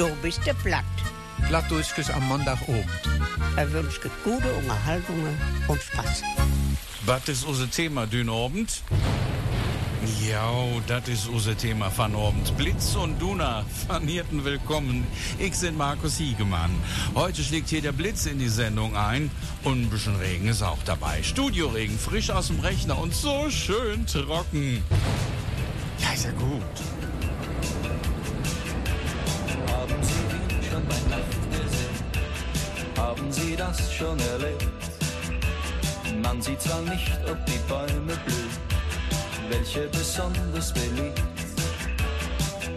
Du bist der platt. Plattdeutsch am Montagabend. Er wünscht gute Unterhaltung und Spaß. Was ist unser Thema, dünn Abend? Ja, das ist unser Thema von Abend. Blitz und Duna, von Hirten willkommen. Ich bin Markus Hiegemann. Heute schlägt hier der Blitz in die Sendung ein und ein bisschen Regen ist auch dabei. Studioregen, frisch aus dem Rechner und so schön trocken. Ja, ist ja gut. Sie das schon erlebt? Man sieht zwar nicht, ob die Bäume blühen, welche besonders beliebt.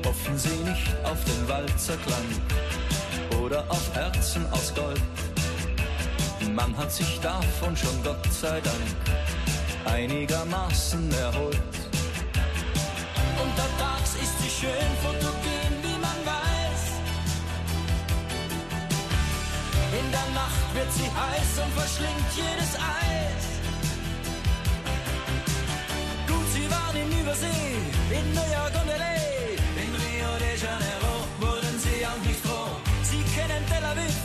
Hoffen Sie nicht auf den Walzerklang oder auf Herzen aus Gold. Man hat sich davon schon Gott sei Dank einigermaßen erholt. Untertags ist sie schön fotogen, wird sie heiß und verschlingt jedes Eis. Gut, sie waren in Übersee, in New York und L.A. In Rio de Janeiro wurden sie auch nicht froh. Sie kennen Tel Aviv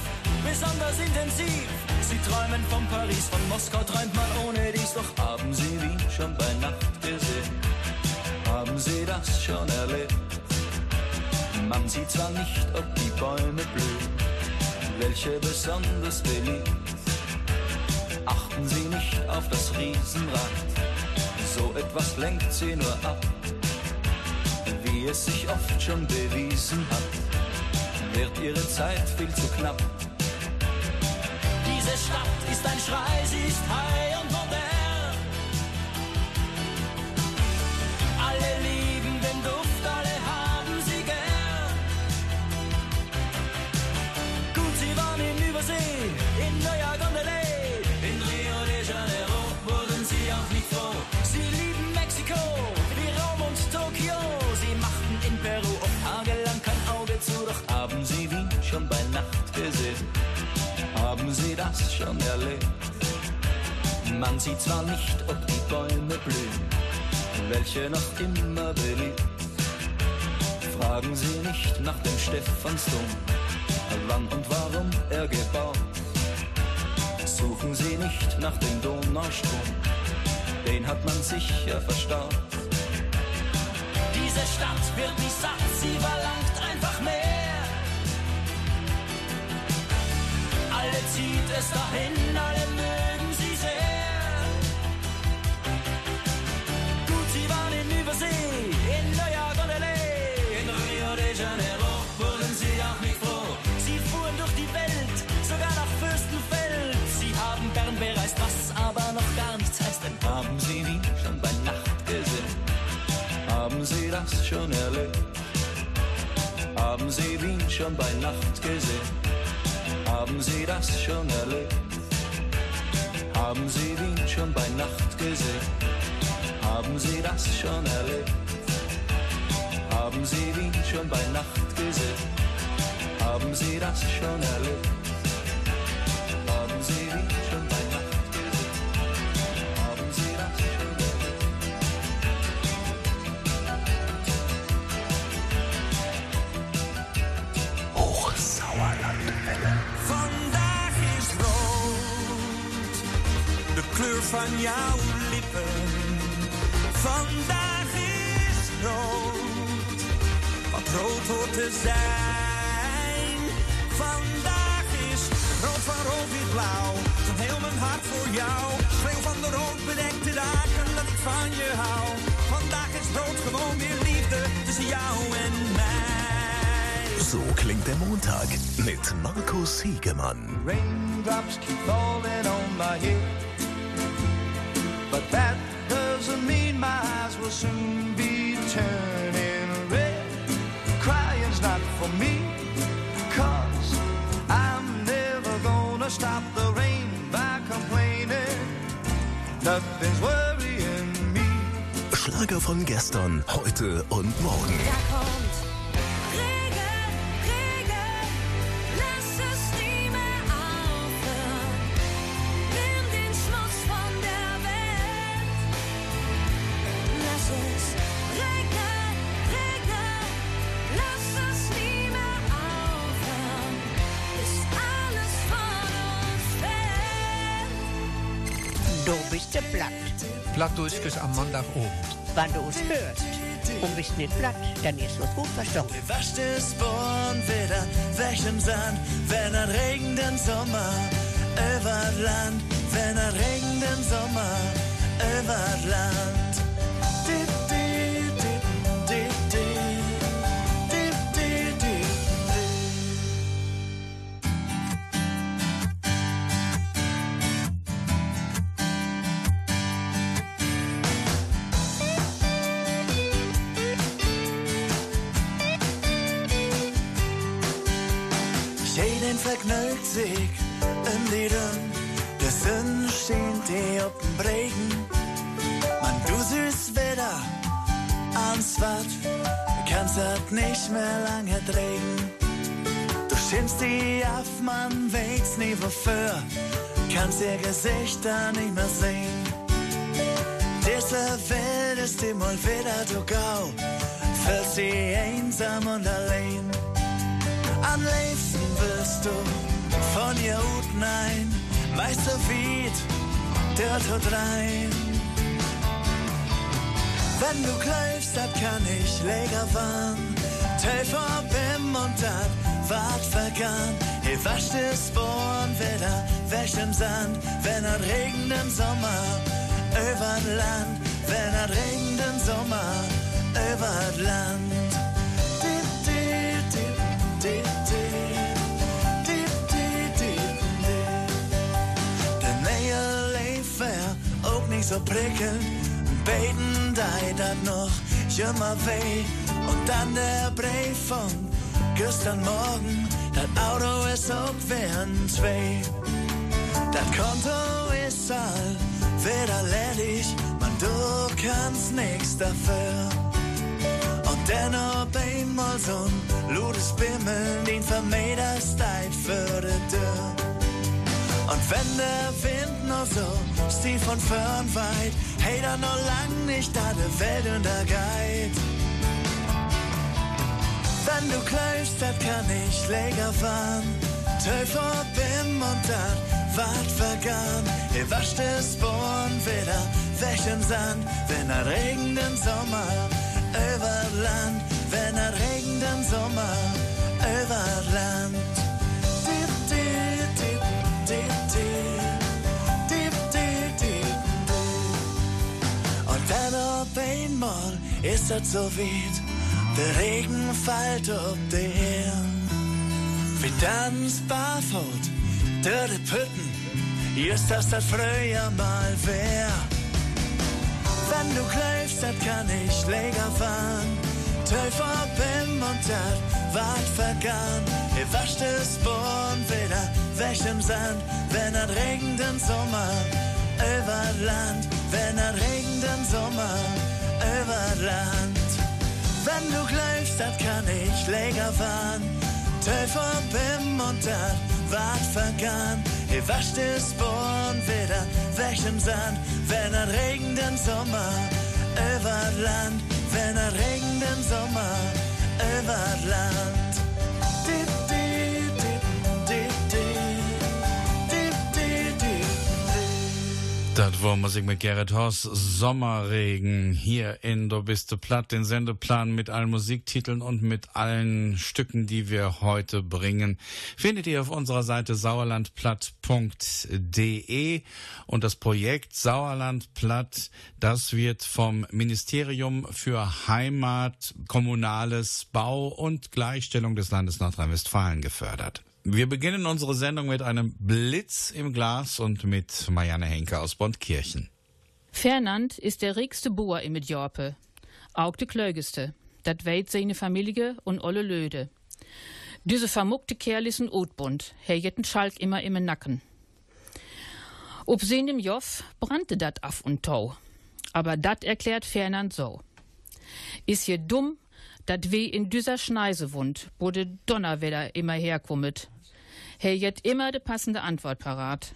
besonders intensiv. Sie träumen von Paris, von Moskau träumt man ohne dies. Doch haben sie Wien schon bei Nacht gesehen? Haben Sie das schon erlebt? Man sieht zwar nicht, ob die Bäume blühen, welche besonders beliebt. Achten Sie nicht auf das Riesenrad, so etwas lenkt Sie nur ab. Wie es sich oft schon bewiesen hat, wird Ihre Zeit viel zu knapp. Diese Stadt ist ein Schrei, sie ist high und das schon erlebt? Man sieht zwar nicht, ob die Bäume blühen, welche noch immer beliebt. Fragen Sie nicht nach dem Stephansdom, wann und warum er gebaut. Suchen Sie nicht nach dem Donaustrom, den hat man sicher verstaut. Diese Stadt wird nicht satt, sie verlangt zieht es dahin, alle mögen sie sehr. Gut, sie waren in Übersee, in New York und L.A. In Rio de Janeiro wurden sie auch nicht froh. Sie fuhren durch die Welt, sogar nach Fürstenfeld. Sie haben Bern bereist, was aber noch gar nichts heißt. Denn haben sie Wien schon bei Nacht gesehen? Haben sie das schon erlebt? Haben sie Wien schon bei Nacht gesehen? Haben Sie das schon erlebt? Haben Sie Wien schon bei Nacht gesehen? Haben Sie das schon erlebt? Haben Sie Wien schon bei Nacht gesehen? Haben Sie das schon erlebt? Van jouw lippen. Vandaag is rood, wat rood hoort te zijn. Vandaag is rood van rood wit blauw, van heel mijn hart voor jou. Schreeuw van de rood bedekte dagen dat ik van je hou. Vandaag is rood gewoon weer liefde tussen jou en mij. So klingt der Montag mit Markus Hiegemann. Raindrops keep falling on my head. That doesn't mean my eyes will soon be turning red. Crying's not for me, cause I'm never gonna stop the rain by complaining. Nothing's worrying me. Schlager von gestern, heute und morgen. Bist der Platt. Plattdeutsch am Montagabend. Wenn du uns hörst und bist nicht platt, dann ist was gut verstanden. Wascht es Born wieder weg im Sand, wenn er regenden Sommer über Land, wenn er regenden Sommer über Land. Man weiß nie wofür, kannst ihr Gesichter nicht mehr sehen. Diese Welt ist immer wieder du gau, fühlst sie einsam und allein. Am liebsten wirst du von ihr unten ein, weißt du wie der tut rein. Wenn du klebst, dat kann ich leger waren. Töfer bim und dat wart vergangen. He wascht es Born wieder weg im Sand, wenn er regenden Sommer übern Land, wenn er regenden Sommer übern Land. Nicht so prickelnd. Beten dei dat noch immer weh. Und dann der Brief von gestern Morgen. Dat Auto ist auch wären zwei. Dat Konto ist all wieder ledig. Man, du kannst nix dafür. Und dennoch einmal ein ludes Bimmeln, den vermeiders Zeit für die Tür. Und wenn der Wind noch so stief von fern weit, hey, dann noch lang nicht alle Welt untergeht. Wenn du klebst, dat kann ich länger fahren. Töfer, Bim und dat wart vergangen. Ihr wascht es Born wieder im Sand, wenn er regenden Sommer über Land, wenn er regenden Sommer über Land. Dip, dip, dip, dip, dip. Dip, dip, dip, dip. Und dann auf einmal ist das so weit, der Regen fällt auf die Erde. Wie tanzt barfut durch die Pütten, just das das früher mal wär. Wenn du klebst, dat kann ich länger fahren. Töfer, Bim und dat wart vergangen. Ihr wascht es Born wieder weg im Sand, wenn er regenden Sommer über Land, wenn er regenden Sommer über Land. Wenn du klebst, dat kann ich länger fahren. Töfer, Bim und dat wart vergangen. Ihr wascht es Born wieder weg im Sand, wenn er regenden Sommer über Land, wenn er regenden Sommer über Land. Das war Musik mit Gerrit Horst, Sommerregen, hier in Du bist du platt, den Sendeplan mit allen Musiktiteln und mit allen Stücken, die wir heute bringen, findet ihr auf unserer Seite sauerlandplatt.de und das Projekt Sauerlandplatt, das wird vom Ministerium für Heimat, Kommunales, Bau und Gleichstellung des Landes Nordrhein-Westfalen gefördert. Wir beginnen unsere Sendung mit einem Blitz im Glas und mit Marianne Henke aus Bondkirchen. Fernand ist der rikste Boer im Jorpe. Auch der klögeste. Dat weet seine Familie und alle Löde. Diese vermuckte Kerl ist ein Otbund. Herr jetten Schalk immer im Nacken. Ob seinem Joff brannte dat af und tau. Aber dat erklärt Fernand so. Is je dumm, dat weh in dieser Schneise wohnt, wo de Donnerwetter immer herkommet. Herr jet immer de passende Antwort parat.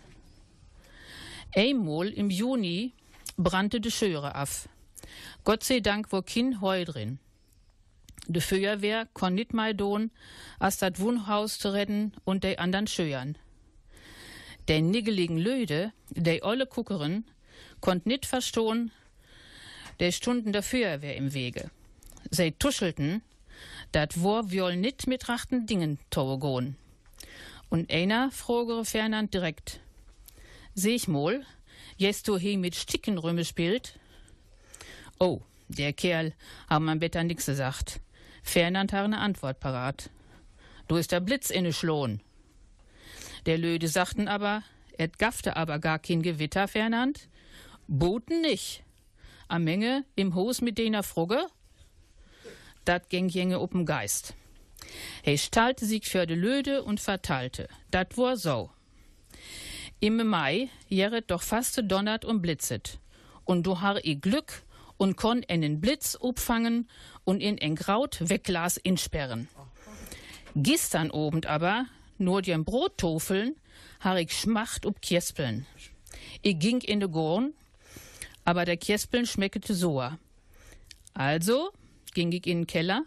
Einmal im Juni brannte de Schöre af. Gott sei Dank war kein Heu drin. De Feuerwehr kon nit mal don, as dat Wohnhaus zu retten und de andern Schöern. Der niggeligen Löde, de olle Kuckerin, konnt nit verstohn, der Stunden der Feuerwehr im Wege. Sie tuschelten, dat war wohl nit mit rachten Dingen togogon. Und einer frogere Fernand direkt. Seh ich mol, jetzt du he mit Stickenrümme spielt? Oh, der Kerl haben am Better nix gesagt. Fernand hat eine Antwort parat. Du ist der Blitz inne schlohn. Der Löde sagten aber, et gaffte aber gar kein Gewitter, Fernand. Boten nicht. A Menge im Hos mit dener Frugge? Dat ging jenge up'n Geist. He stalte sich für de Löde und verteilte. Dat war so. Im Mai järet doch fast donnert und blitzet. Und du har i Glück und konn einen Blitz upfangen und in en Kraut weglas insperren. Gestern obend aber, nur die Brottofeln, har ich schmacht up Kiespeln. Ich ging in de Gorn, aber der Kiespeln schmeckete soa. Also ging ich in den Keller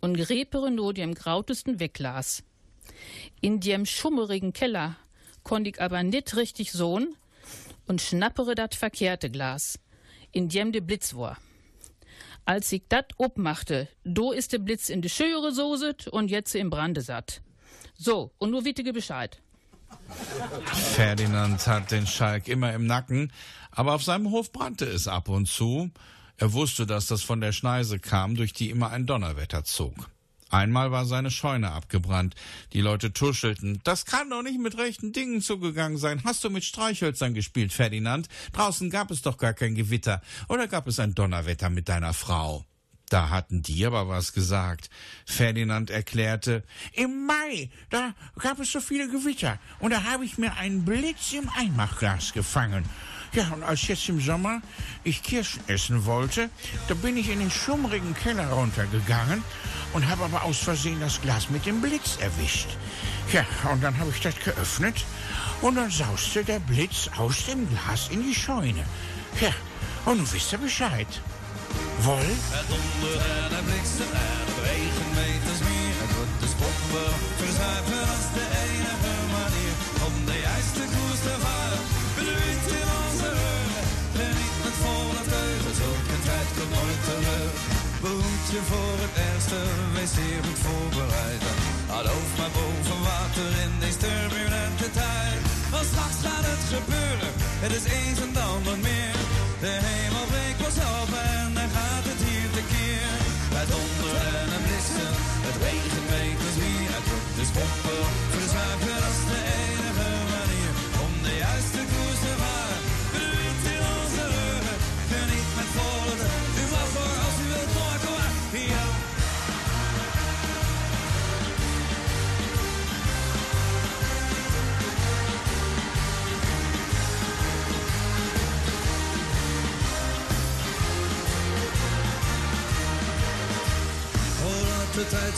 und grepere nur dem grautesten Wegglas. In dem schummerigen Keller konnt ich aber nit richtig sohn und schnappere dat verkehrte Glas, in dem de Blitz war. Als ich dat obmachte, do ist de Blitz in de Schöre soset und jetzt im Brande satt. So, und nur wittige Bescheid. Ferdinand hat den Schalk immer im Nacken, aber auf seinem Hof brannte es ab und zu. Er wusste, dass das von der Schneise kam, durch die immer ein Donnerwetter zog. Einmal war seine Scheune abgebrannt. Die Leute tuschelten. Das kann doch nicht mit rechten Dingen zugegangen sein. Hast du mit Streichhölzern gespielt, Ferdinand? Draußen gab es doch gar kein Gewitter. Oder gab es ein Donnerwetter mit deiner Frau? Da hatten die aber was gesagt. Ferdinand erklärte, im Mai, da gab es so viele Gewitter und da habe ich mir einen Blitz im Einmachglas gefangen. Ja, und als jetzt im Sommer ich Kirschen essen wollte, da bin ich in den schummrigen Keller runtergegangen und habe aber aus Versehen das Glas mit dem Blitz erwischt. Ja, und dann habe ich das geöffnet und dann sauste der Blitz aus dem Glas in die Scheune. Ja, und nun wisst ihr Bescheid. Woll? Het donder en het bliksem en het regen weet meer. Het wordt de spopper verzuipen als de enige manier om de juiste koers te varen. Je voor het ergste, wees zeer goed voorbereid. Houd hoofd boven water in deze turbulente tijd. Want straks gaat het gebeuren, het is eens en dan wat meer. De hemel breekt pas op en dan gaat het hier tekeer. Het donder en het blissen, het regent meters hier. Het wordt de spopper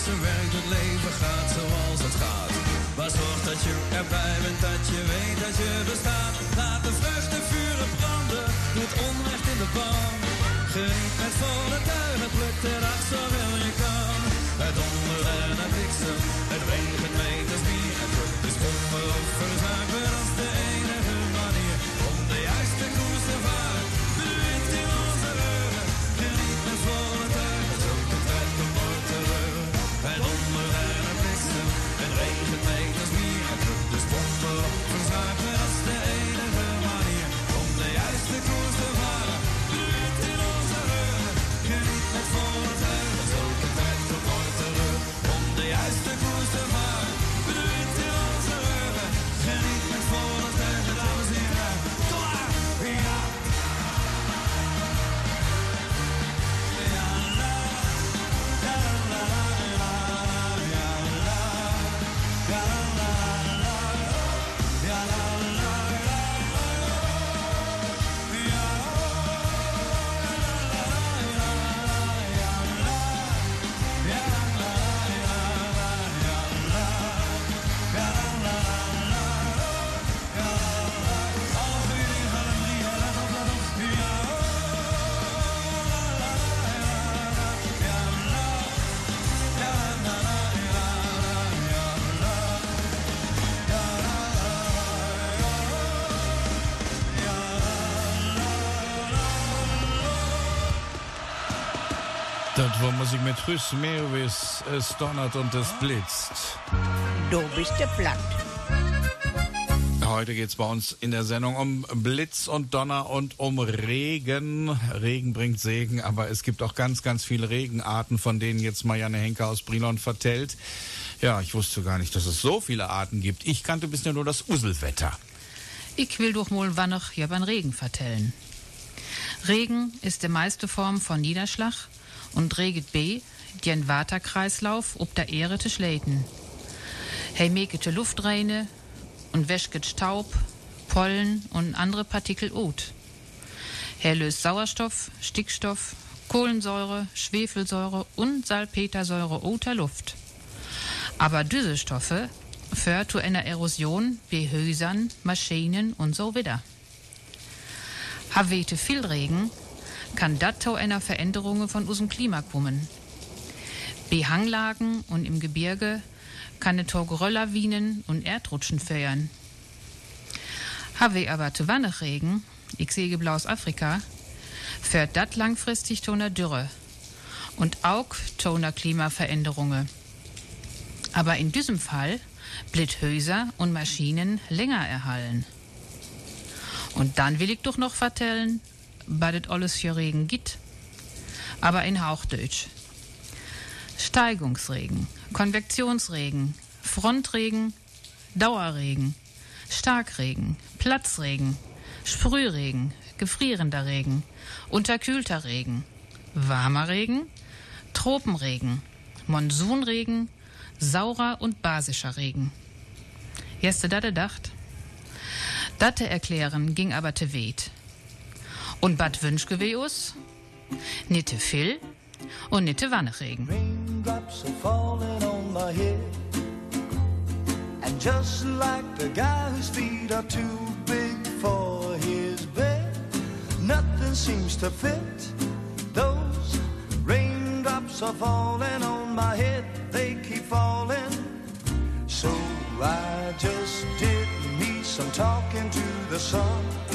zijn werk doet, leven gaat zoals het gaat. Maar zorg dat je erbij bent, dat je weet dat je bestaat. Laat de vreugde vuren branden, het onrecht in de pan. Geniet met volle tuigen, pluk de dag zoveel je kan. Het donder en het bliksem, het regent meters Das war Musik mit Rüss Meerwis, es donnert und es blitzt. Du bist der platt. Heute geht's bei uns in der Sendung um Blitz und Donner und um Regen. Regen bringt Segen, aber es gibt auch ganz, ganz viele Regenarten, von denen jetzt Marianne Henke aus Brilon vertellt. Ja, ich wusste gar nicht, dass es so viele Arten gibt. Ich kannte bisher nur das Uselwetter. Ich will doch mal wann noch ja beim Regen vertellen. Regen ist die meiste Form von Niederschlag und reget B, den Waterkreislauf ob der Ehre te schläten. Hey mekete Luftreine und wäschget Staub, Pollen und andere Partikel ut. Er löst Sauerstoff, Stickstoff, Kohlensäure, Schwefelsäure und Salpetersäure aus der Luft. Aber diese Stoffe führt zu einer Erosion bei Häusern, Maschinen und so wieder. Havete viel Regen, kann das zu einer Veränderung von unserem Klima kommen. Bei Hanglagen und im Gebirge kann es zu Gerölllawinen und Erdrutschen führen. Habe aber zu wenig Regen, ich sehe Blaus Afrika, führt das langfristig zu einer Dürre und auch zu einer Klimaveränderung. Aber in diesem Fall blit Häuser und Maschinen länger erhallen. Und dann will ich doch noch vertellen, was das alles für Regen gibt. Aber in Hauchdeutsch. Steigungsregen, Konvektionsregen, Frontregen, Dauerregen, Starkregen, Platzregen, Sprühregen, gefrierender Regen, unterkühlter Regen, warmer Regen, Tropenregen, Monsunregen, saurer und basischer Regen. Jeste dat gedacht? Datte erklären ging aber te weit. Und Bad Wünschgeweus? Nitte viel und nitte head. And just like the guy whose feet are too big for his bed, nothing seems to fit. Those raindrops are falling on my head, they keep falling. So I just did me some talking to the sun.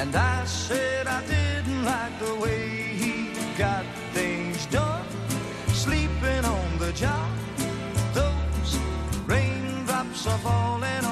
And I said I didn't like the way he got things done. Sleeping on the job. Those raindrops are falling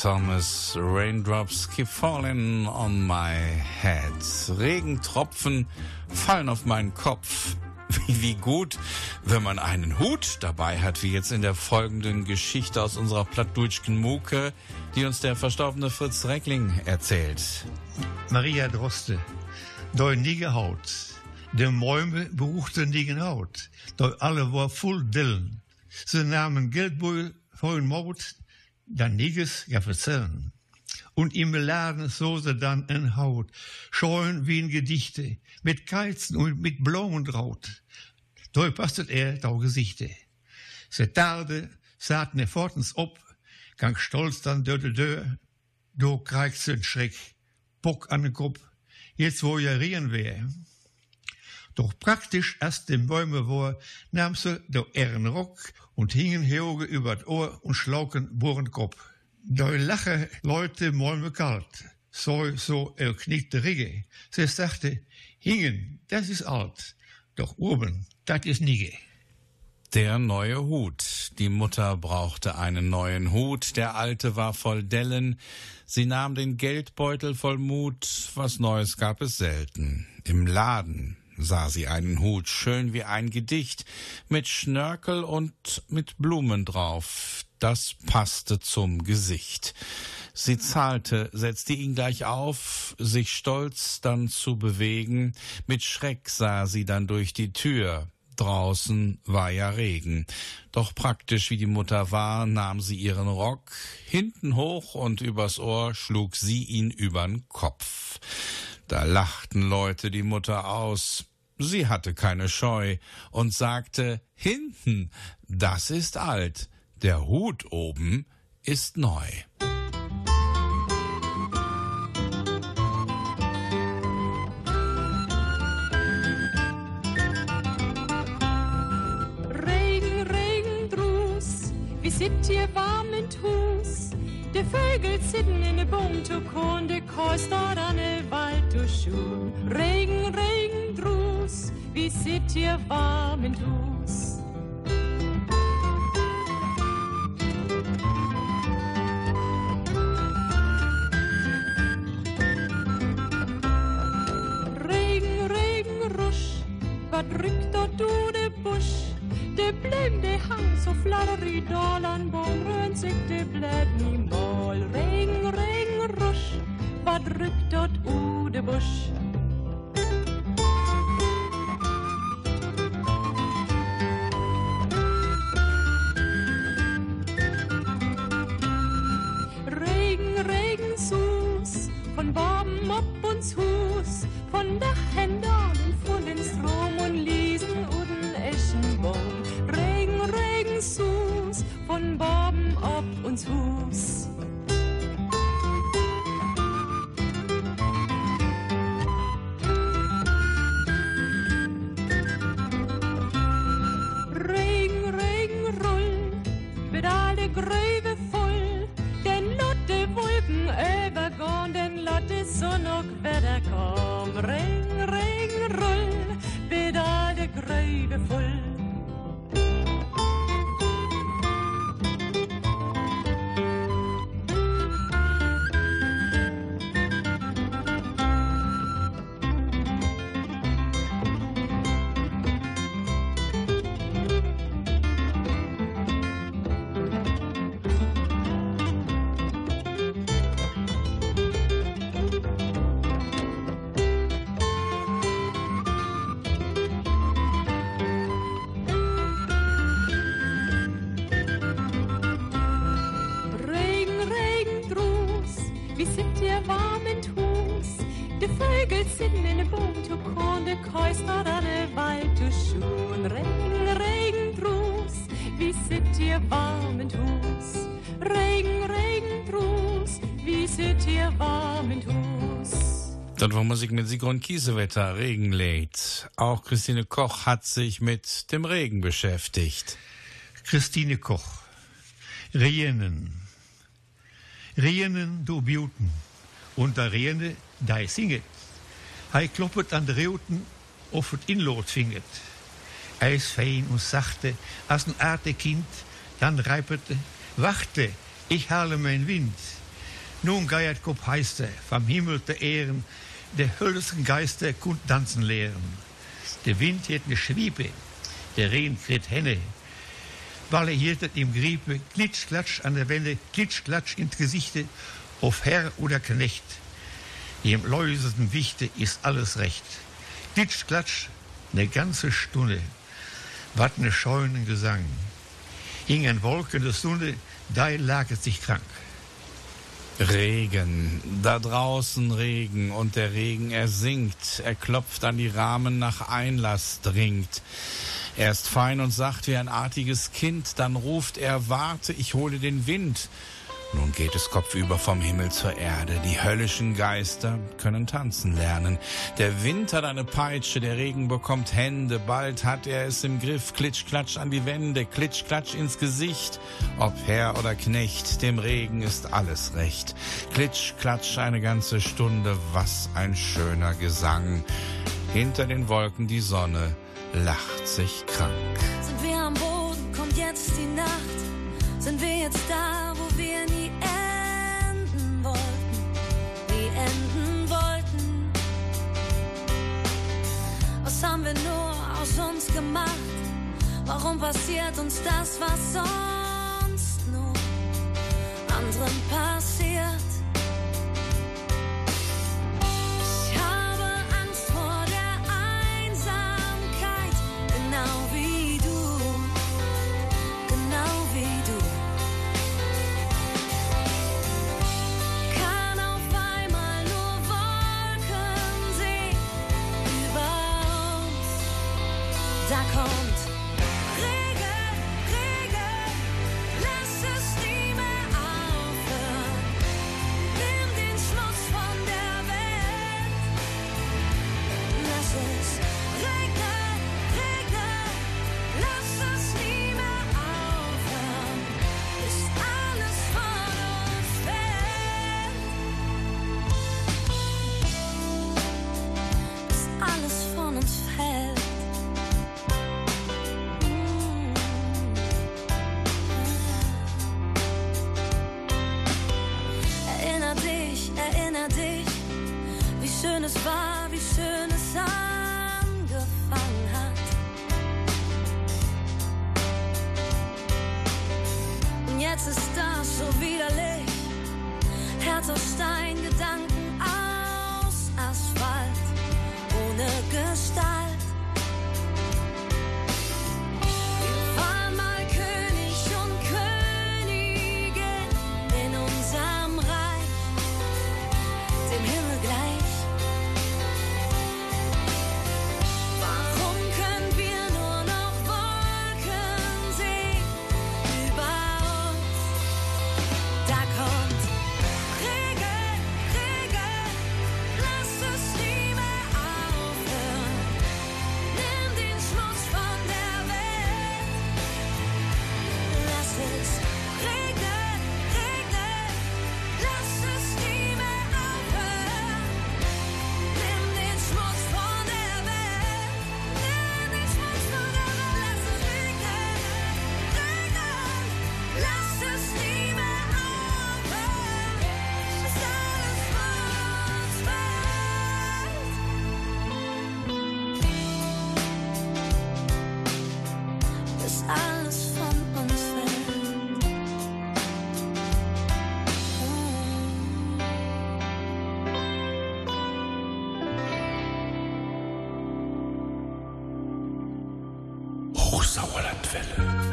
Thomas, Raindrops keep falling on my head. Regentropfen fallen auf meinen Kopf. Wie, gut, wenn man einen Hut dabei hat, wie jetzt in der folgenden Geschichte aus unserer plattdeutschen Muke, die uns der verstorbene Fritz Reckling erzählt. Maria Droste. Door nige hout. De Bäume beruchten nigen Haut. Door alle war voll Dillen. Sie nahmen Geldbeutel vor den Mord, dann niges ja verzellen. und im Laden so sie dann en Haut, scheuen wie in Gedichte, mit Keizen und mit Blumen draut. Da passet er da Gesichte. Se tarde saht ne fortens op, gang stolz dann dö de dö, do kriegt se en Schreck, Bock an den Kopf, jetzt wo ja rieren wär. Doch praktisch erst den Bäume vor, nahm sie der Ehren Rock und hingen Heoge über das Ohr und schlauken bohren Kopf. Da lache Leute Bäume kalt, so, so er knickte Rigge. Sie sagte, hingen, das ist alt, doch oben, das ist nige. Der neue Hut. Die Mutter brauchte einen neuen Hut, der alte war voll Dellen. Sie nahm den Geldbeutel voll Mut, was Neues gab es selten. Im Laden sah sie einen Hut, schön wie ein Gedicht, mit Schnörkel und mit Blumen drauf. Das passte zum Gesicht. Sie zahlte, setzte ihn gleich auf, sich stolz dann zu bewegen. Mit Schreck sah sie dann durch die Tür. Draußen war ja Regen. Doch praktisch wie die Mutter war, nahm sie ihren Rock hinten hoch und übers Ohr schlug sie ihn übern Kopf. Da lachten Leute die Mutter aus. Sie hatte keine Scheu und sagte, hinten, das ist alt, der Hut oben ist neu. Regen, Regen, Drus, wie sit ihr warm in Hus? De Vögel sitzen in de Baum zu korn, de Kost an de Wald zu schuhen. Regen, Regen, Drus, wie sit ihr warm in Hus? Regen, Regen, Rusch, wat rückt dort du de Busch? De blem, de hang så fladder i dalan, borren sig de i mål. Regen, regen, rusch, wat rückt dort u de Busch? Hus, von Dach Händern, von den Strom und Liesen und Eschenbaum. Regen, Regen, Sus, von Baben ob uns Hus. Regen, Regen, rull, mit all de Gräve voll, den Lotte Wolken übergån, den Lotte Sonn och Wetter. Regen, Regen, rull, mit all de Das war Musik mit Sigrun Kiesewetter, Regen lädt. Auch Christine Koch hat sich mit dem Regen beschäftigt. Christine Koch. Rienen. Rienen, du Buten. Und der Riene, da singet. Hei kloppet an de Reuten, of het inlood vinget. Hij is fein und sachte, als ein aarte Kind, dann reipete, wachte, ich hale mein Wind. Nun geiert Kopf heißte, vom Himmel der Ehren, der höllischen Geister kund tanzen lehren. Der Wind hat ne Schwiebe, der Rehen krit Henne, weil er hieltet im Griepe, klitsch, klatsch an der Welle, klitsch, klatsch ins Gesichte, auf Herr oder Knecht. Im läuserten Wichte ist alles recht. Klitsch, klatsch, ne ganze Stunde, wat ne scheunen Gesang. Hing an Wolken der Sonne, da lag es sich krank. Regen, da draußen Regen und der Regen er singt, er klopft an die Rahmen nach Einlass dringt. Er ist fein und sacht wie ein artiges Kind, dann ruft er, warte, ich hole den Wind. Nun geht es kopfüber vom Himmel zur Erde. Die höllischen Geister können tanzen lernen. Der Wind hat eine Peitsche, der Regen bekommt Hände. Bald hat er es im Griff. Klitsch, klatsch an die Wände, klitsch, klatsch ins Gesicht. Ob Herr oder Knecht, dem Regen ist alles recht. Klitsch, klatsch eine ganze Stunde, was ein schöner Gesang. Hinter den Wolken die Sonne lacht sich krank. Sind wir am Boden, kommt jetzt die Nacht. Sind wir jetzt da, wo wir nie enden wollten, nie enden wollten. Was haben wir nur aus uns gemacht? Warum passiert uns das, was sonst nur anderen passiert?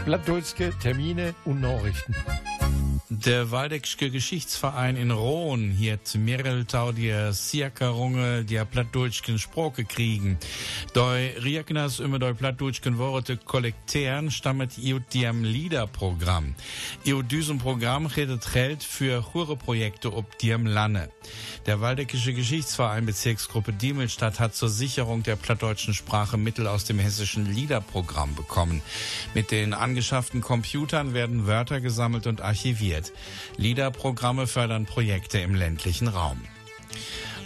Plattdeutsche Termine und Nachrichten. Der Waldeckske Geschichtsverein in Rohn hiert Mireltau die Sierkerunge der plattdeutschen Sprache kriegen. Doi Rieknas über doi plattdeutschen Worte kollektieren stammet iut diem Liederprogramm. Iut diesem Programm redet Geld für Hure-Projekte ob diem Lanne. Der Waldeckische Geschichtsverein Bezirksgruppe Diemelstadt hat zur Sicherung der plattdeutschen Sprache Mittel aus dem hessischen Liederprogramm bekommen. Mit den angeschafften Computern werden Wörter gesammelt und archiviert. Liederprogramme fördern Projekte im ländlichen Raum.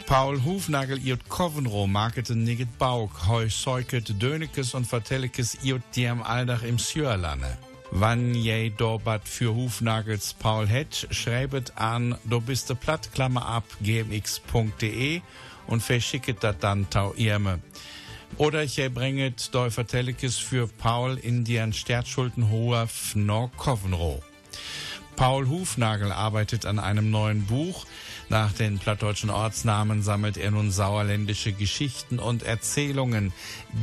Paul Hufnagel iot Kovenro markete niget Bauk, heu säuket Dönekes und Vertellekes iot diem Aldach im Sjörlanne. Wann je dorbat für Hufnagels Paul Hetsch, schreibet an do biste platt, Klammer ab, gmx.de und verschicket dat dann tau irme. Oder je bringet doi Vertellekes für Paul in dien Stertschulden hoher Fnor Kovenro. Paul Hufnagel arbeitet an einem neuen Buch. Nach den plattdeutschen Ortsnamen sammelt er nun sauerländische Geschichten und Erzählungen.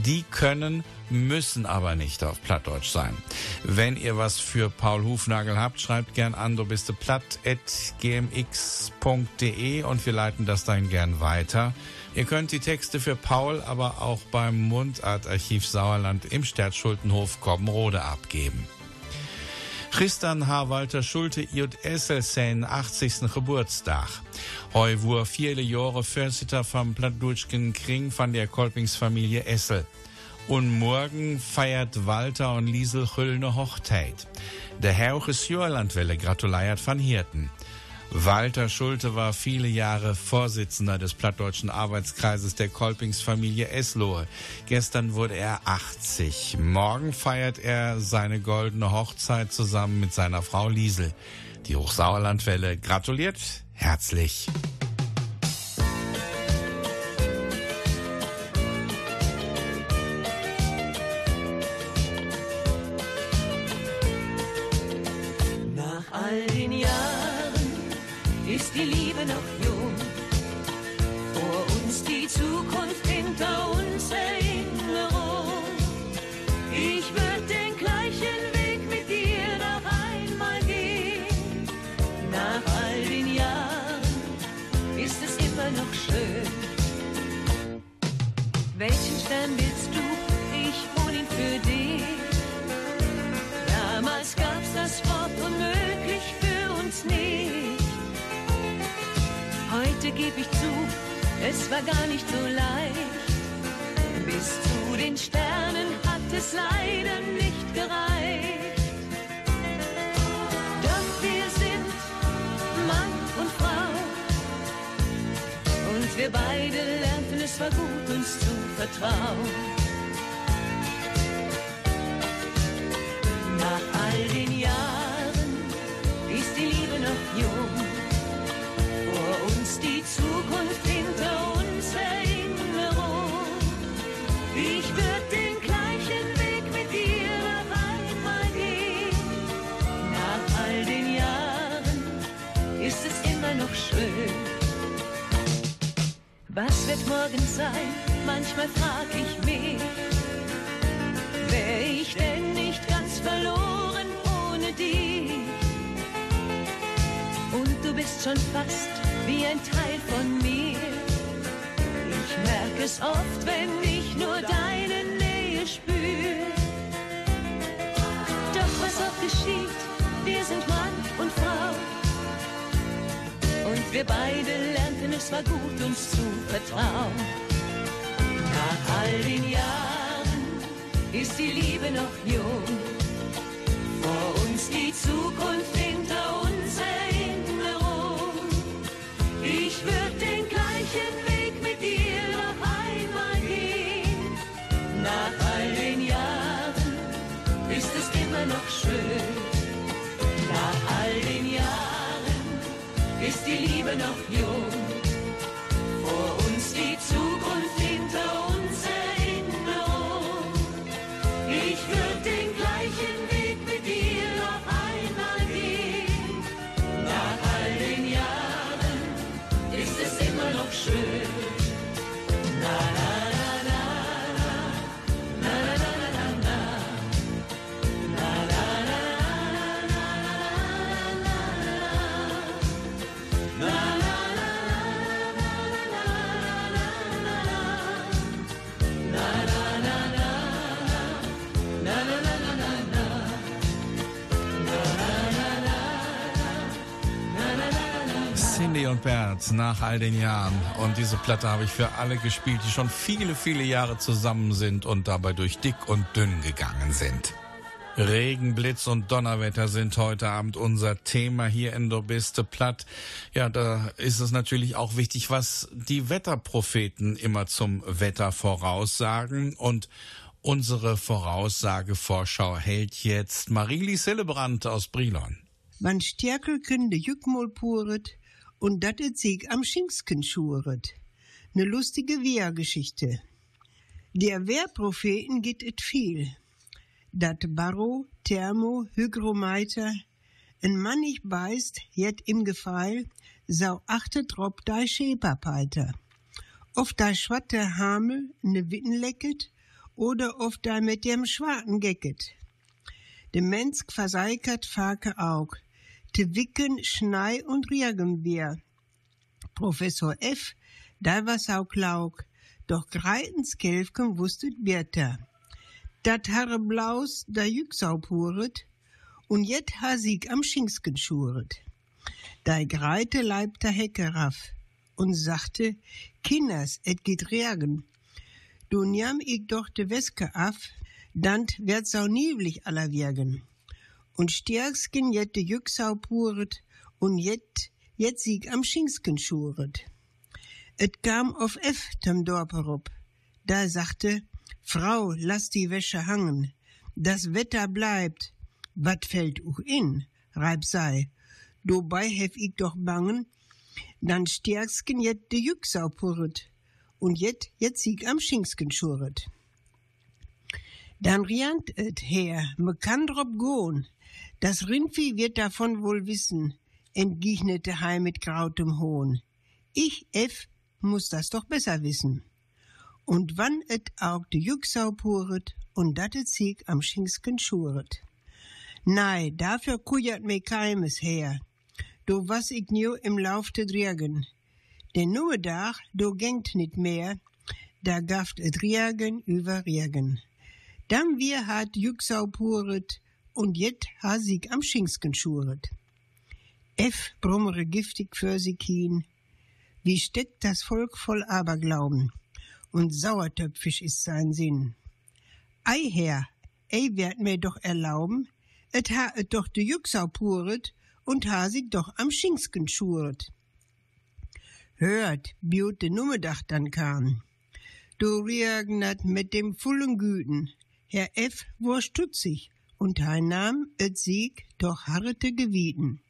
Die können, müssen aber nicht auf Plattdeutsch sein. Wenn ihr was für Paul Hufnagel habt, schreibt gern an, du bist platt.gmx.de und wir leiten das dann gern weiter. Ihr könnt die Texte für Paul aber auch beim Mundartarchiv Sauerland im Stertschultenhof Kobbenrode abgeben. Christian H. Walter Schulte Jut Essel sein 80. Geburtstag. Heu wur viele Jahre Förster vom Plattdutschken Kring von der Kolpingsfamilie Essel. Und morgen feiert Walter und Liesel Chüllne Hochzeit. Der Herr ist Jörlandwelle gratuliert van Hirten. Walter Schulte war viele Jahre Vorsitzender des plattdeutschen Arbeitskreises der Kolpingsfamilie Eslohe. Gestern wurde er 80. Morgen feiert er seine goldene Hochzeit zusammen mit seiner Frau Liesel. Die Hochsauerlandwelle gratuliert herzlich. Die Liebe noch jung. Vor uns die Zukunft, hinter uns Erinnerung. Ich würde den gleichen Weg mit dir noch einmal gehen. Nach all den Jahren ist es immer noch schön. Es war gar nicht so leicht. Bis zu den Sternen hat es leider nicht gereicht. Doch wir sind Mann und Frau. Und wir beide lernten, es war gut, uns zu vertrauen. Nach all den Jahren ist die Liebe noch jung. Was wird morgen sein? Manchmal frag ich mich. Wär ich denn nicht ganz verloren ohne dich? Und du bist schon fast wie ein Teil von mir. Ich merke es oft, wenn ich nur deine Nähe spür. Doch was auch geschieht, wir beide lernten, es war gut, uns zu vertrauen. Nach all den Jahren ist die Liebe noch jung. Vor uns die Zukunft, never know. You Bert nach all den Jahren. Und diese Platte habe ich für alle gespielt, die schon viele, viele Jahre zusammen sind und dabei durch dick und dünn gegangen sind. Regen, Blitz und Donnerwetter sind heute Abend unser Thema hier in Dobiste Platt. Ja, da ist es natürlich auch wichtig, was die Wetterpropheten immer zum Wetter voraussagen. Und unsere Voraussagevorschau hält jetzt Marilis Hillebrand aus Brilon. Wann Stärkelken de Jückmol puret und dat et Sieg am Schingsken schuret. Ne lustige Wehrgeschichte. Der Wehrpropheten geht et viel. Dat Baro, Thermo, Hygrometer, Een man nicht beißt, jet im Gefeil, sau achte drop dei Scheperpeiter. Of dei schwatte Hamel ne Witten lecket, oder of dei mit dem Schwarten gecket. De Mensch verseikert Fake aug, te wicken Schnei und Riergen wir. Professor F., da war sau klaug, doch greitens Kelfken wusstet Birter. Dat Herre Blaus da Jücksau puret, und jet ha Sieg am Schingsken schuret. Da greite Leib der Hecke raff und sagte, Kinders, et geht regen. Du niam ich doch de Weske af, dann werd sau niewlich aller wirgen. Und stärksken jet de Jücksau puret, und jet, jet Sieg am Schingsken schuret. Et kam auf F dem Dorp herup. Da sagte, Frau, lass die Wäsche hangen. Das Wetter bleibt. Wat fällt uch in? Reib sei. Dobei hef ich doch bangen. Dann stärksken jet de Jücksau purret. Und jet, jet sieg am Schingsken schuret. Dann riant et her, me kann drop gohn. Das Rindvieh wird davon wohl wissen, entgegnete Heim mit grautem Hohn. Ich, F, muss das doch besser wissen. Und wann et auch de Jücksau puret und dat et sieg am Schingsken schuret. Nei, dafür kujert me keimes her. Do was ich nu im Lauf te Regen. Denn nur da, do gengt nit mehr, da gaft et Regen über Regen. Dann wir hat Jücksau puret und jet ha sieg am Schingsken schuret. F brummere giftig für sie hin, wie steckt das Volk voll Aberglauben, und sauertöpfisch ist sein Sinn. Ei Herr, ei werd mir doch erlauben, et ha et doch de Jücksau puret und ha sich doch am Schingsken schuret. Hört, biut de Nummedach dann kam. Du reagnat mit dem vollen Güten, Herr F. war stutzig, und nahm et Sieg doch harrete Gewieten.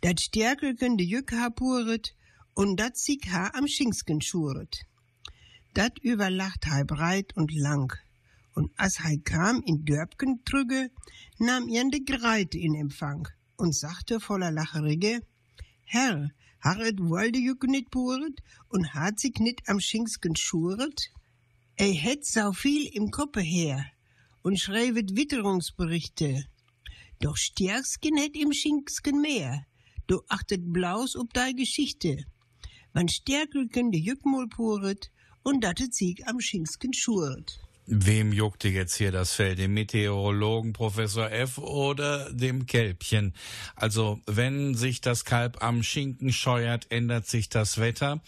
Dat Stärkelken de Jück ha puret, und dat Sieg ha am Schingsken schuret. Dat überlacht hei breit und lang, und as hei kam in Dörbken trüge, nahm jen de Greite in Empfang und sagte voller Lacherige, Herr, harret wohl de Jück nit puret und hat sich nit am Schingsken schuret? Ei het sau viel im Koppe her und schreibt Witterungsberichte. Doch Stärksken het im Schingsken mehr. Du achtet blaus ob dei Geschichte. Wann Stärkelken de Jückmol puret und datet Sieg am Schingsken schuret. Wem juckte jetzt hier das Fell? Dem Meteorologen Professor F. oder dem Kälbchen? Also, wenn sich das Kalb am Schinken scheuert, ändert sich das Wetter.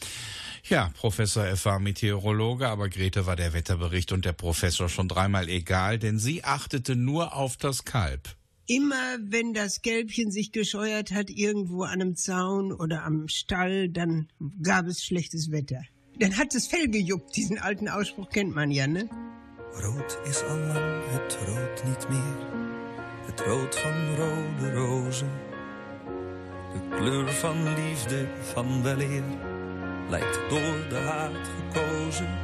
Ja, Professor F. war Meteorologe, aber Grete war der Wetterbericht und der Professor schon dreimal egal, denn sie achtete nur auf das Kalb. Immer wenn das Kälbchen sich gescheuert hat, irgendwo an einem Zaun oder am Stall, dann gab es schlechtes Wetter. Dann hat das Fell gejuckt. Diesen alten Ausspruch kennt man ja, ne? Rood is al lang het rood niet meer. Het rood van rode rozen. De kleur van liefde, van weleer. Lijkt door de haat gekozen.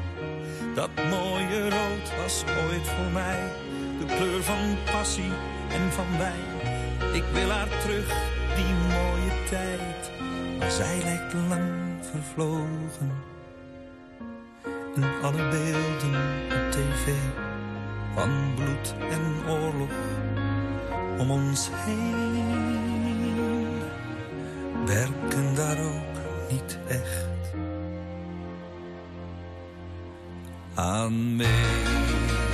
Dat mooie rood was ooit voor mij. De kleur van passie en van wijn. Ik wil haar terug, die mooie tijd. Maar zij lijkt lang vervlogen. Alle beelden op tv van bloed en oorlog om ons heen werken daar ook niet echt aan mee.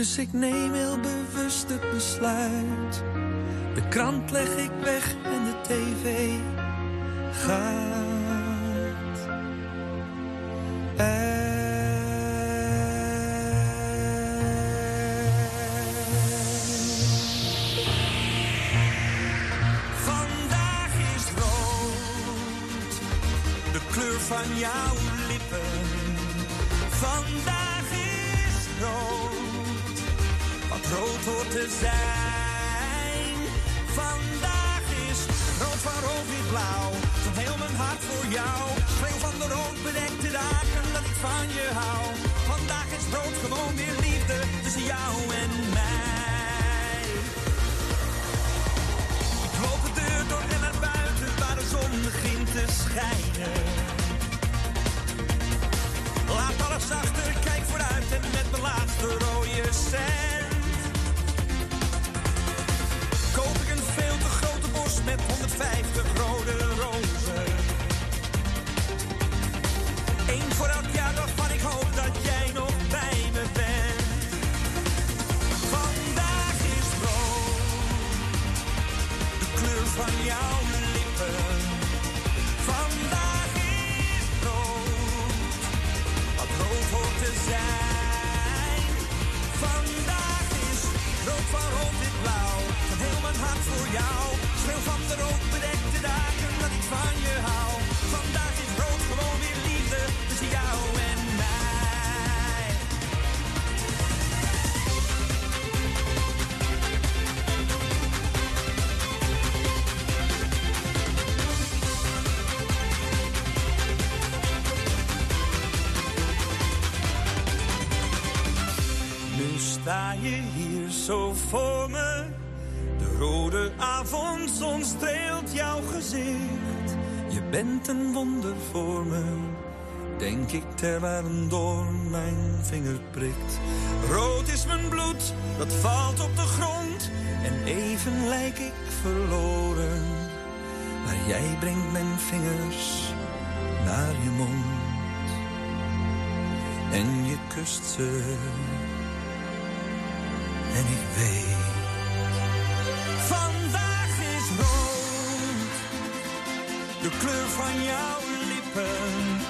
Dus ik neem heel bewust het besluit. De krant leg ik weg en de tv gaat eh. uit. van jou hoort te zijn. Vandaag is rood van rood wit blauw, van heel mijn hart voor jou. Schreeuw van de rood bedekte dagen dat ik van je hou. Vandaag is rood gewoon weer liefde tussen jou en mij. Ik loop de deur door en naar buiten waar de zon begint te schijnen. Laat alles achter, kijk vooruit en met mijn laatste rode cent. 150 rode rozen. Eén voor elk jaar waarvan ik hoop dat jij nog bij me bent. Vandaag is rood, de kleur van jouw lippen. Vandaag is rood, wat rood hoort te zijn. Vandaag is rood van rood wit blauw, van heel mijn hart voor jou. Schreeuw van de rood bedekte dagen dat ik van je hou. Vandaag is rood gewoon weer liefde tussen jou en mij. Nu sta je hier zo voor me. Avondzon streelt jouw gezicht. Je bent een wonder voor me. Denk ik terwijl een doorn mijn vinger prikt. Rood is mijn bloed, dat valt op de grond. En even lijk ik verloren. Maar jij brengt mijn vingers naar je mond. En je kust ze. En ik weet. Is De kleur van jouw lippen.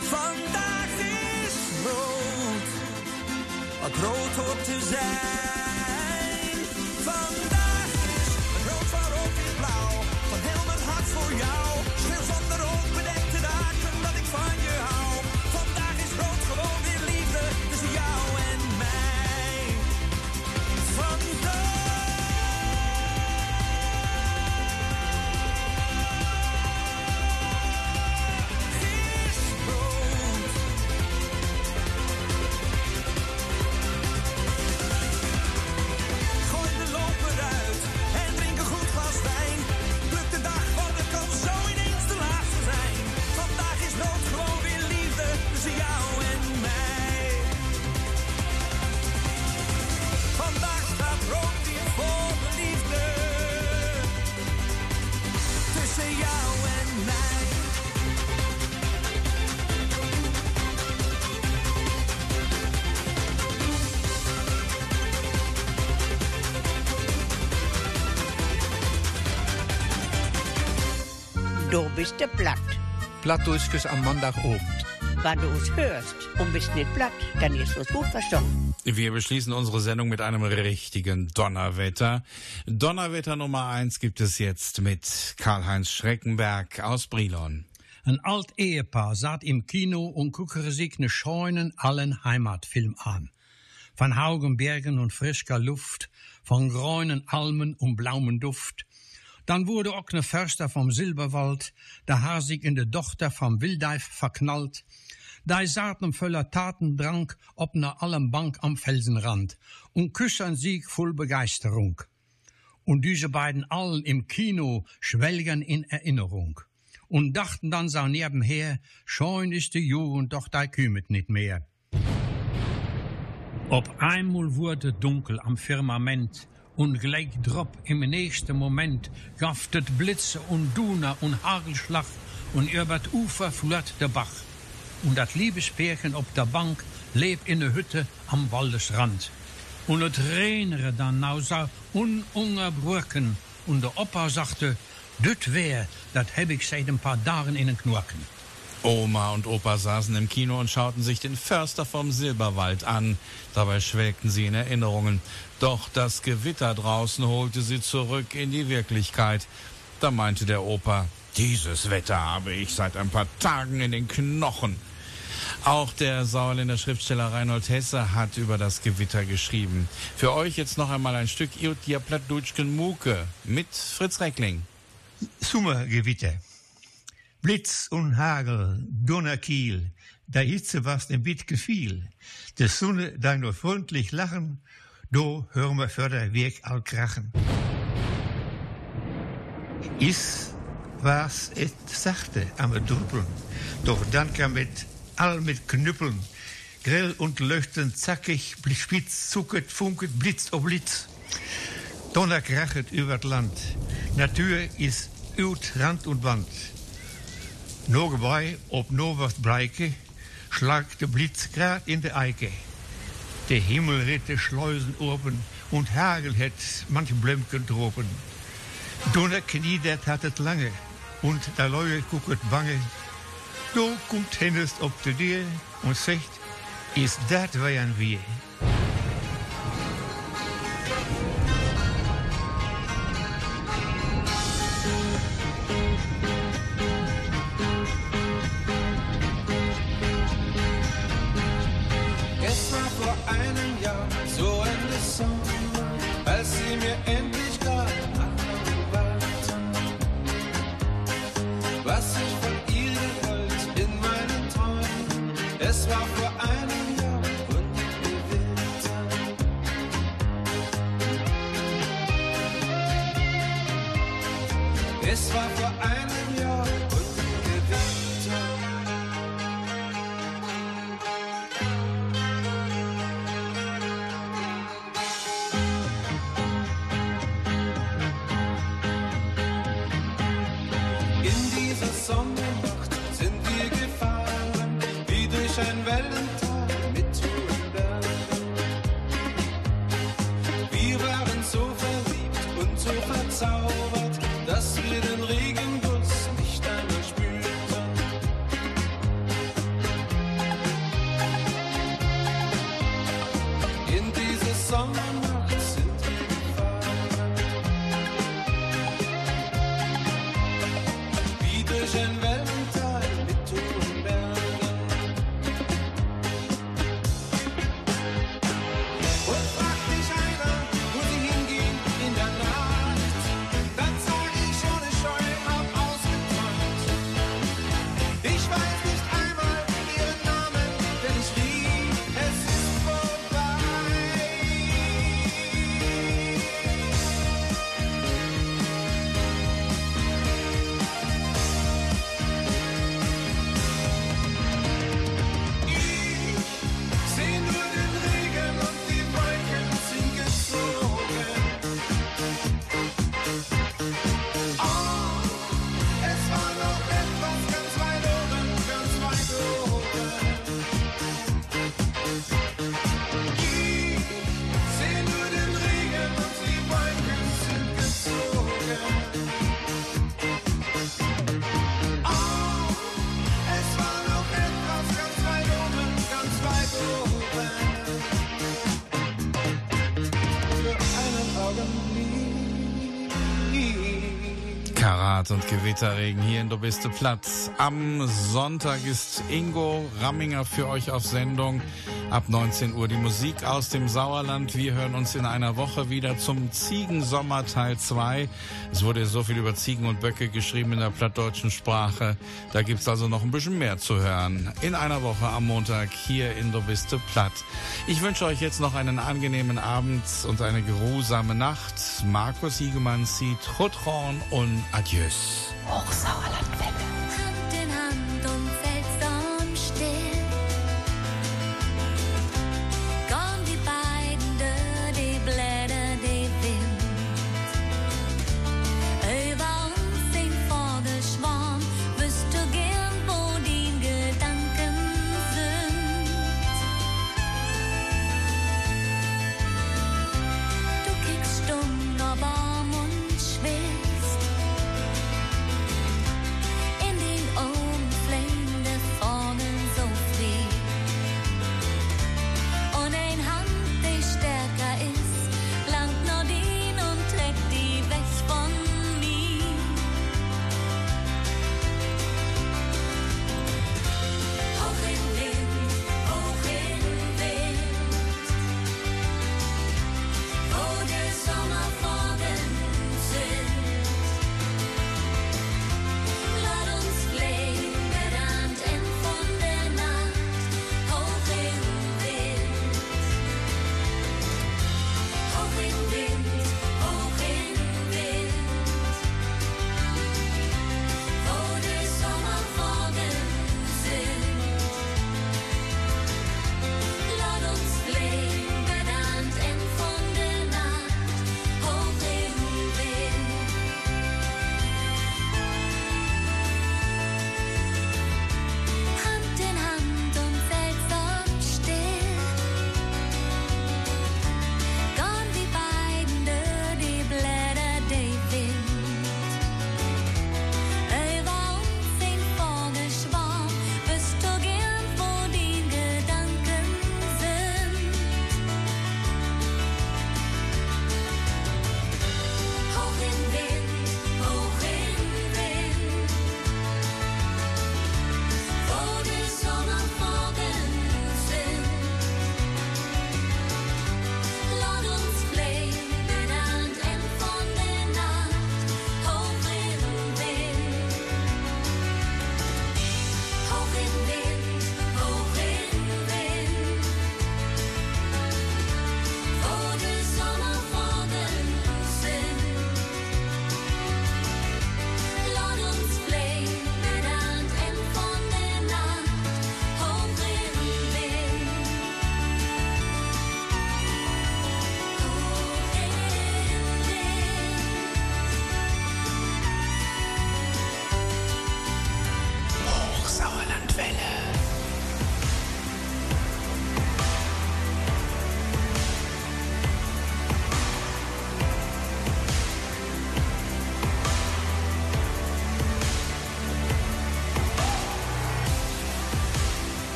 Vandaag is rood. Wat rood hoort te zijn. Vandaag is rood van rood wit blauw. Van heel mijn hart voor jou. Du bist der platt. Plattdeutsches am Montagabend. Wann du uns hörst und bist nicht platt, dann ist es gut verstanden. Wir beschließen unsere Sendung mit einem richtigen Donnerwetter. Donnerwetter Nummer eins gibt es jetzt mit Karl-Heinz Schreckenberg aus Brilon. Ein alt Ehepaar saß im Kino und guckte sich ne scheunen allen Heimatfilm an. Von Haugen Bergen und frischer Luft, von grünen Almen und blauem Duft. Dann wurde auch ne Förster vom Silberwald, har sich in de Tochter vom Wildeif verknallt. Da saßen voller Tatendrang ob ne allem Bank am Felsenrand und küssern sich voll Begeisterung. Und diese beiden allen im Kino schwelgen in Erinnerung und dachten dann so nebenher, schon ist die Jugend doch da kümmert nicht mehr. Op einmal wurde dunkel am Firmament und gleich drop im nächsten Moment gaftet Blitze und Duna und Hagelschlag und über das Ufer flört der Bach. Und das Liebespärchen ob der Bank lebt in der Hütte am Waldesrand. Und het reinere dann so ununterbrochen und der Opa sagte, dit wär, dat heb ich seit ein paar Tagen in den Knorken. Oma und Opa saßen im Kino und schauten sich den Förster vom Silberwald an. Dabei schwelgten sie in Erinnerungen. Doch das Gewitter draußen holte sie zurück in die Wirklichkeit. Da meinte der Opa, Dieses Wetter habe ich seit ein paar Tagen in den Knochen. Auch der Sauerländer Schriftsteller Reinhold Hesse hat über das Gewitter geschrieben. Für euch jetzt noch einmal ein Stück Iotja Plattdutschken Muke mit Fritz Reckling. Sommergewitter. Blitz und Hagel, Donnerkiel, der Hitze, was dem Bitt gefiel. Der Sonne, dein nur freundlich lachen, do wir förder Weg all krachen. Is was et sachte am Druppeln, doch dann kam et all mit Knüppeln, grell und leuchtend, zackig, spitz, zucket, funket, blitzt ob Blitz. Donner krachet über das Land, Natur ist ut Rand und Wand. No vorbei, ob no was breike, schlagt der Blitz grad in der Eike. Der Himmel ritte Schleusen open und Hagel het manche Blömken dropen. Donner kniedert hat het lange und der Leue gucket bange. Do kommt Hennes op de deur und sagt, is dat wären wir? Karat und Gewitterregen hier in Du bist Platz. Am Sonntag ist Ingo Ramminger für euch auf Sendung. Ab 19 Uhr die Musik aus dem Sauerland. Wir hören uns in einer Woche wieder zum Ziegensommer Teil 2. Es wurde so viel über Ziegen und Böcke geschrieben in der plattdeutschen Sprache. Da gibt's also noch ein bisschen mehr zu hören. In einer Woche am Montag hier in Du bist Platt. Ich wünsche euch jetzt noch einen angenehmen Abend und eine geruhsame Nacht. Markus Hiegemann zieht Rothorn und Adieus. Hochsauerlandwelle.